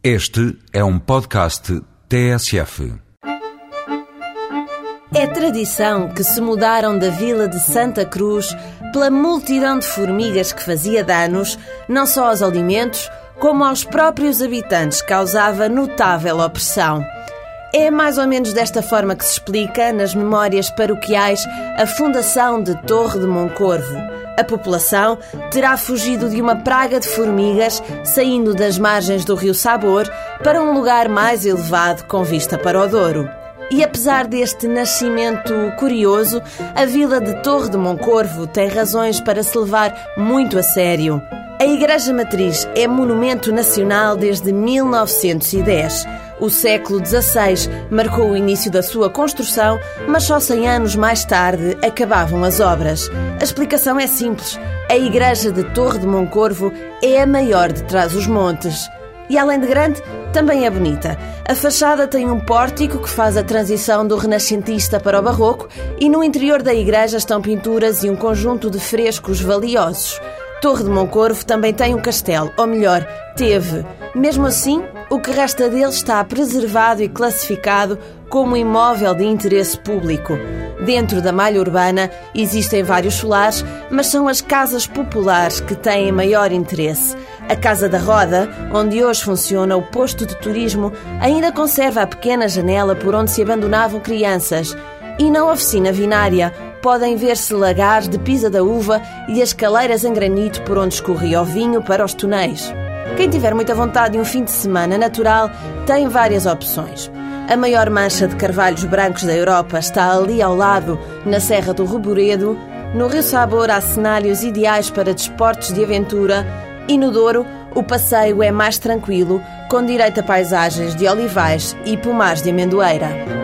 Este é um podcast TSF. É tradição que se mudaram da vila de Santa Cruz pela multidão de formigas que fazia danos, não só aos alimentos, como aos próprios habitantes, causava notável opressão. É mais ou menos desta forma que se explica, nas memórias paroquiais, a fundação de Torre de Moncorvo. A população terá fugido de uma praga de formigas, saindo das margens do rio Sabor para um lugar mais elevado com vista para o Douro. E apesar deste nascimento curioso, a vila de Torre de Moncorvo tem razões para se levar muito a sério. A Igreja Matriz é monumento nacional desde 1910. O século XVI marcou o início da sua construção, mas só 100 anos mais tarde acabavam as obras. A explicação é simples. A Igreja de Torre de Moncorvo é a maior de Trás-os-Montes. E além de grande, também é bonita. A fachada tem um pórtico que faz a transição do renascentista para o barroco e no interior da igreja estão pinturas e um conjunto de frescos valiosos. Torre de Moncorvo também tem um castelo, ou melhor, teve. Mesmo assim, o que resta dele está preservado e classificado como imóvel de interesse público. Dentro da malha urbana existem vários solares, mas são as casas populares que têm maior interesse. A Casa da Roda, onde hoje funciona o posto de turismo, ainda conserva a pequena janela por onde se abandonavam crianças. E na oficina vinária, podem ver-se lagares de pisa da uva e as caleiras em granito por onde escorria o vinho para os tonéis. Quem tiver muita vontade de um fim de semana natural tem várias opções. A maior mancha de carvalhos brancos da Europa está ali ao lado, na Serra do Reboredo. No Rio Sabor há cenários ideais para desportos de aventura e no Douro o passeio é mais tranquilo, com direito a paisagens de olivais e pomares de amendoeira.